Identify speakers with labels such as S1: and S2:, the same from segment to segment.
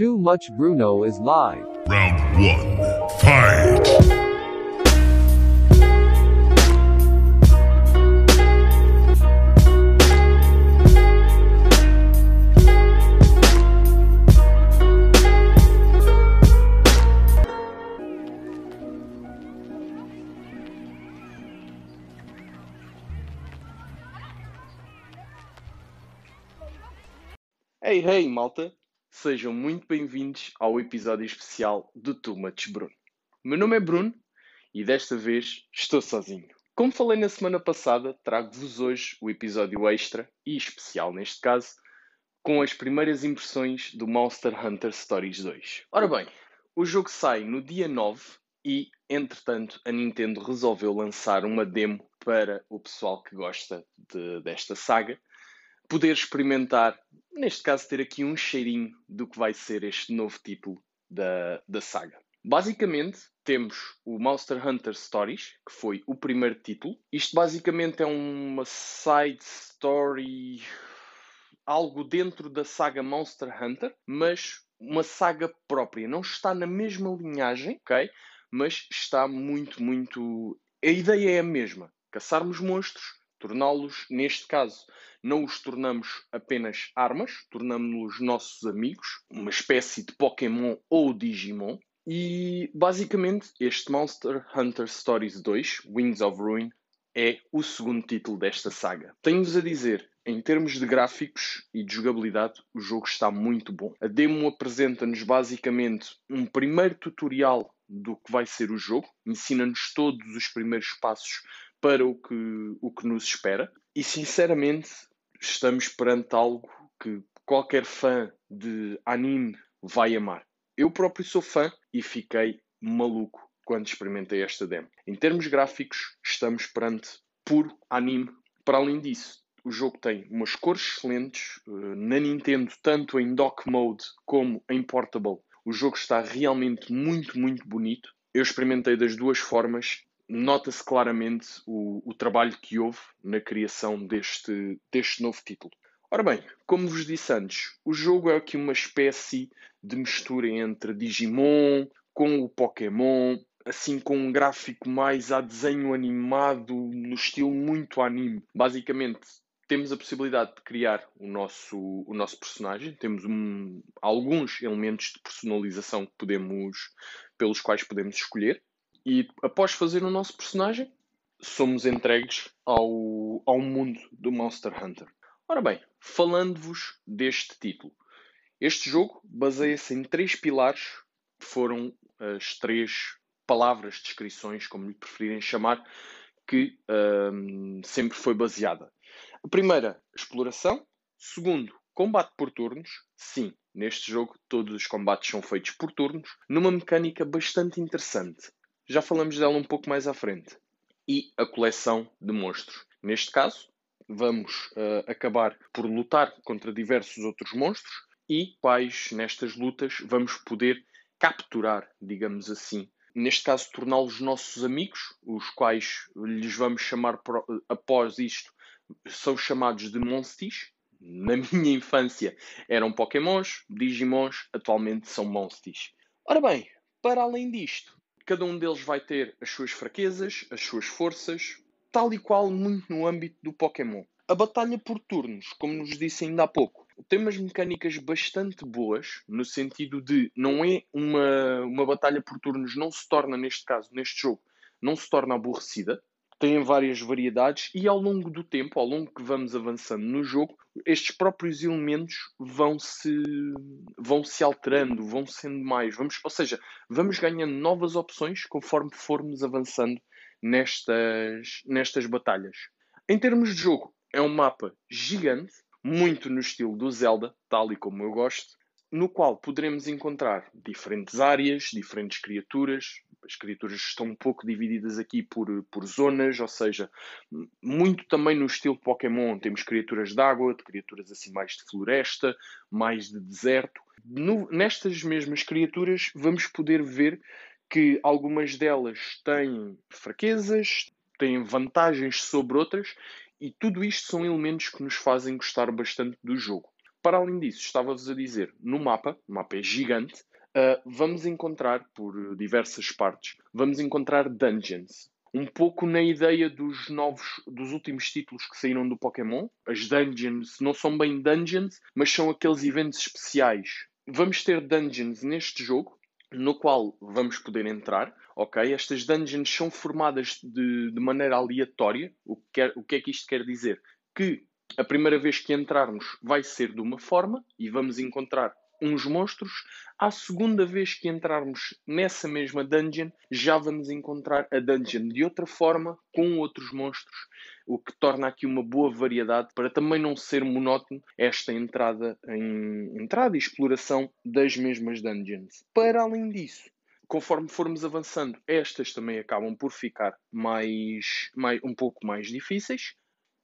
S1: Too Much Bruno is live.
S2: Round one. Fight!
S3: Hey, hey, malta! Sejam muito bem-vindos ao episódio especial do Too Much Bruno. Meu nome é Bruno e desta vez estou sozinho. Como falei na semana passada, trago-vos hoje o episódio extra e especial neste caso, com as primeiras impressões do Monster Hunter Stories 2. Ora bem, o jogo sai no dia 9 e, entretanto, a Nintendo resolveu lançar uma demo para o pessoal que gosta de- desta saga poder experimentar, neste caso, ter aqui um cheirinho do que vai ser este novo título da, da saga. Basicamente, temos o Monster Hunter Stories, que foi o primeiro título. Isto basicamente é uma side story, algo dentro da saga Monster Hunter, mas uma saga própria. Não está na mesma linhagem, ok? Mas está muito, muito. A ideia é a mesma: caçarmos monstros, torná-los, neste caso, não os tornamos apenas armas, tornamos-los nossos amigos, uma espécie de Pokémon ou Digimon. E basicamente este Monster Hunter Stories 2, Wings of Ruin, é o segundo título desta saga. Tenho-vos a dizer, em termos de gráficos e de jogabilidade, o jogo está muito bom. A demo apresenta-nos basicamente um primeiro tutorial do que vai ser o jogo, ensina-nos todos os primeiros passos para o que, o que nos espera. E sinceramente, estamos perante algo que qualquer fã de anime vai amar. Eu próprio sou fã e fiquei maluco quando experimentei esta demo. Em termos gráficos, estamos perante puro anime. Para além disso, o jogo tem umas cores excelentes eh, na Nintendo, tanto em dock mode como em portable. O jogo está realmente muito, muito bonito. Eu experimentei das duas formas. Nota-se claramente o, o trabalho que houve na criação deste, deste novo título. Ora bem, como vos disse antes, o jogo é aqui uma espécie de mistura entre Digimon com o Pokémon, assim com um gráfico mais a desenho animado, no estilo muito anime. Basicamente, temos a possibilidade de criar o nosso, o nosso personagem, temos um- alguns elementos de personalização que podemos, pelos quais podemos escolher, e após fazer o nosso personagem, somos entregues ao, ao mundo do Monster Hunter. Ora bem, falando-vos deste título, este jogo baseia-se em três pilares que foram as três palavras, descrições, como lhe preferirem chamar, que hum, sempre foi baseada. A primeira, exploração. Segundo, combate por turnos. Sim, neste jogo todos os combates são feitos por turnos, numa mecânica bastante interessante. Já falamos dela um pouco mais à frente. E a coleção de monstros. Neste caso, vamos eh, acabar por lutar contra diversos outros monstros e quais nestas lutas vamos poder capturar, digamos assim. Neste caso, torná-los nossos amigos, os quais lhes vamos chamar pro- após isto, são chamados de monstis. Na minha infância eram pokémons, digimons, atualmente são monstis. Ora bem, para além disto, cada um deles vai ter as suas fraquezas, as suas forças, tal e qual muito no âmbito do Pokémon. A batalha por turnos, como nos disse ainda há pouco, tem umas mecânicas bastante boas, no sentido de não é uma, uma batalha por turnos, não se torna, neste caso, neste jogo, não se torna aborrecida. Tem várias variedades e ao longo do tempo, ao longo que vamos avançando no jogo, estes próprios elementos vão se, vão se alterando, vão sendo mais. Vamos, ou seja, vamos ganhando novas opções conforme formos avançando nestas, nestas batalhas. Em termos de jogo, é um mapa gigante, muito no estilo do Zelda, tal e como eu gosto, no qual poderemos encontrar diferentes áreas, diferentes criaturas. As criaturas estão um pouco divididas aqui por, por zonas, ou seja, muito também no estilo Pokémon. Temos criaturas de água, criaturas assim mais de floresta, mais de deserto. No- nestas mesmas criaturas, vamos poder ver que algumas delas têm fraquezas, têm vantagens sobre outras, e tudo isto são elementos que nos fazem gostar bastante do jogo. Para além disso, estava-vos a dizer, no mapa, o mapa é gigante, uh, vamos encontrar por diversas partes, vamos encontrar dungeons. Um pouco na ideia dos novos, dos últimos títulos que saíram do Pokémon. As dungeons não são bem dungeons, mas são aqueles eventos especiais. Vamos ter dungeons neste jogo, no qual vamos poder entrar, ok? Estas dungeons são formadas de, de maneira aleatória. O que, quer, o que é que isto quer dizer? Que a primeira vez que entrarmos vai ser de uma forma e vamos encontrar uns monstros. À segunda vez que entrarmos nessa mesma dungeon, já vamos encontrar a dungeon de outra forma, com outros monstros, o que torna aqui uma boa variedade para também não ser monótono esta entrada em entrada e exploração das mesmas dungeons. Para além disso, conforme formos avançando, estas também acabam por ficar mais, mais um pouco mais difíceis.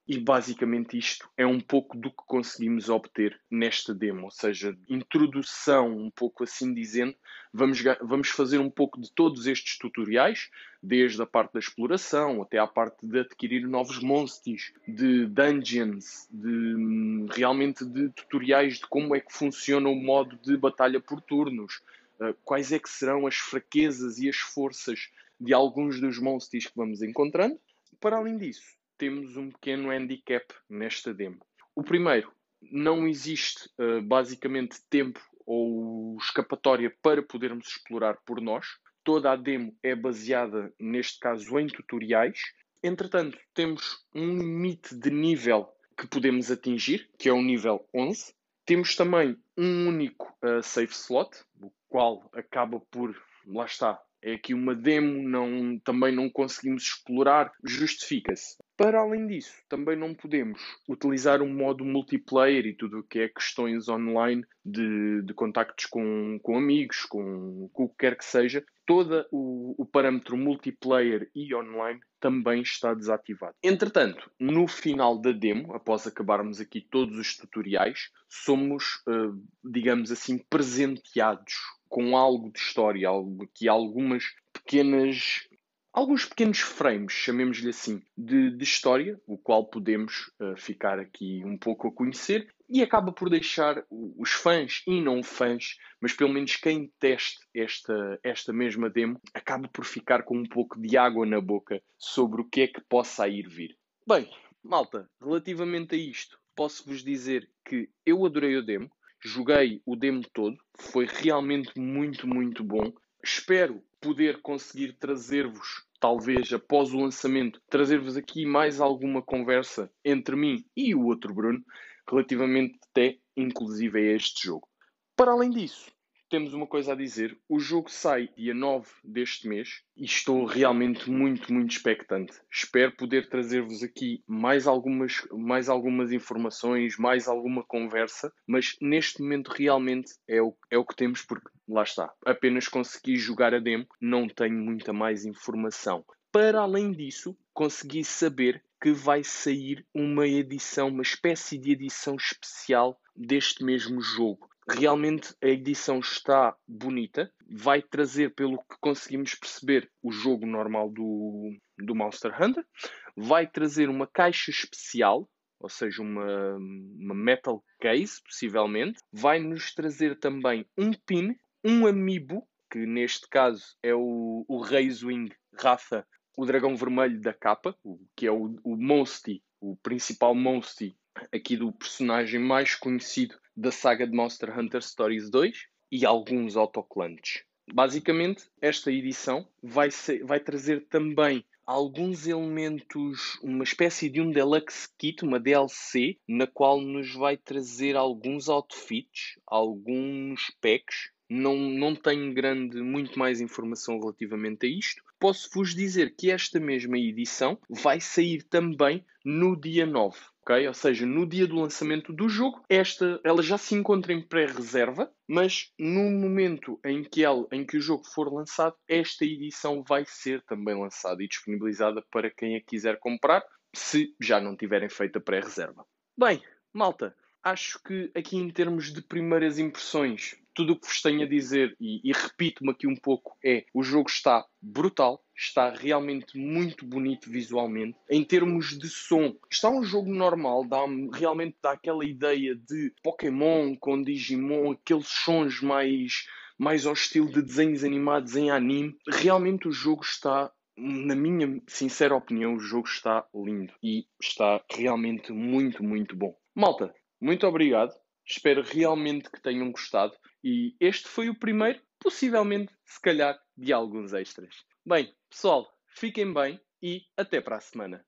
S3: E basicamente isto é um pouco do que conseguimos obter nesta demo, ou seja, introdução, um pouco assim dizendo, vamos, vamos fazer um pouco de todos estes tutoriais, desde a parte da exploração até à parte de adquirir novos monstros, de dungeons, de realmente de tutoriais de como é que funciona o modo de batalha por turnos, uh, quais é que serão as fraquezas e as forças de alguns dos monstros que vamos encontrando. Para além disso, temos um pequeno handicap nesta demo. O primeiro, não existe uh, basicamente tempo ou escapatória para podermos explorar por nós. Toda a demo é baseada, neste caso, em tutoriais. Entretanto, temos um limite de nível que podemos atingir, que é o nível 11. Temos também um único uh, save slot, o qual acaba por, lá está, é aqui uma demo, não, também não conseguimos explorar, justifica-se. Para além disso, também não podemos utilizar um modo multiplayer e tudo o que é questões online de, de contactos com, com amigos, com, com o que quer que seja. Todo o, o parâmetro multiplayer e online também está desativado. Entretanto, no final da demo, após acabarmos aqui todos os tutoriais, somos, uh, digamos assim, presenteados com algo de história, algo que algumas pequenas alguns pequenos frames, chamemos-lhe assim, de, de, história, o qual podemos uh, ficar aqui um pouco a conhecer e acaba por deixar os fãs e não fãs, mas pelo menos quem teste esta, esta mesma demo, acaba por ficar com um pouco de água na boca sobre o que é que possa ir vir. Bem, malta, relativamente a isto, posso-vos dizer que eu adorei o demo, joguei o demo todo, foi realmente muito, muito bom. Espero poder conseguir trazer-vos talvez após o lançamento, trazer-vos aqui mais alguma conversa entre mim e o outro Bruno, relativamente até inclusive a este jogo. Para além disso, temos uma coisa a dizer. O jogo sai dia 9 deste mês e estou realmente muito, muito expectante. Espero poder trazer-vos aqui mais algumas, mais algumas informações, mais alguma conversa, mas neste momento realmente é o, é o que temos porque lá está. Apenas consegui jogar a demo, não tenho muita mais informação. Para além disso, consegui saber que vai sair uma edição, uma espécie de edição especial deste mesmo jogo realmente a edição está bonita, vai trazer, pelo que conseguimos perceber, o jogo normal do, do Monster Hunter, vai trazer uma caixa especial, ou seja, uma, uma metal case, possivelmente, vai nos trazer também um pin, um amiibo, que neste caso é o, o Razewing Rafa, o dragão vermelho da capa, que é o, o Monsty, o principal Monsty aqui do personagem mais conhecido da saga de Monster Hunter Stories 2 e alguns autocolantes. Basicamente, esta edição vai, ser, vai trazer também alguns elementos, uma espécie de um deluxe kit, uma DLC, na qual nos vai trazer alguns outfits, alguns packs. Não, não tenho grande, muito mais informação relativamente a isto. Posso vos dizer que esta mesma edição vai sair também no dia 9 Ou seja, no dia do lançamento do jogo, esta ela já se encontra em pré-reserva, mas no momento em que, ela, em que o jogo for lançado, esta edição vai ser também lançada e disponibilizada para quem a quiser comprar, se já não tiverem feito a pré-reserva. Bem, malta, acho que aqui em termos de primeiras impressões tudo o que vos tenho a dizer, e, e repito-me aqui um pouco, é o jogo está brutal, está realmente muito bonito visualmente. Em termos de som, está um jogo normal, dá realmente dá aquela ideia de Pokémon com Digimon, aqueles sons mais mais ao estilo de desenhos animados em anime. Realmente o jogo está na minha sincera opinião, o jogo está lindo e está realmente muito, muito bom. Malta, muito obrigado. Espero realmente que tenham gostado. E este foi o primeiro, possivelmente, se calhar, de alguns extras. Bem, pessoal, fiquem bem e até para a semana.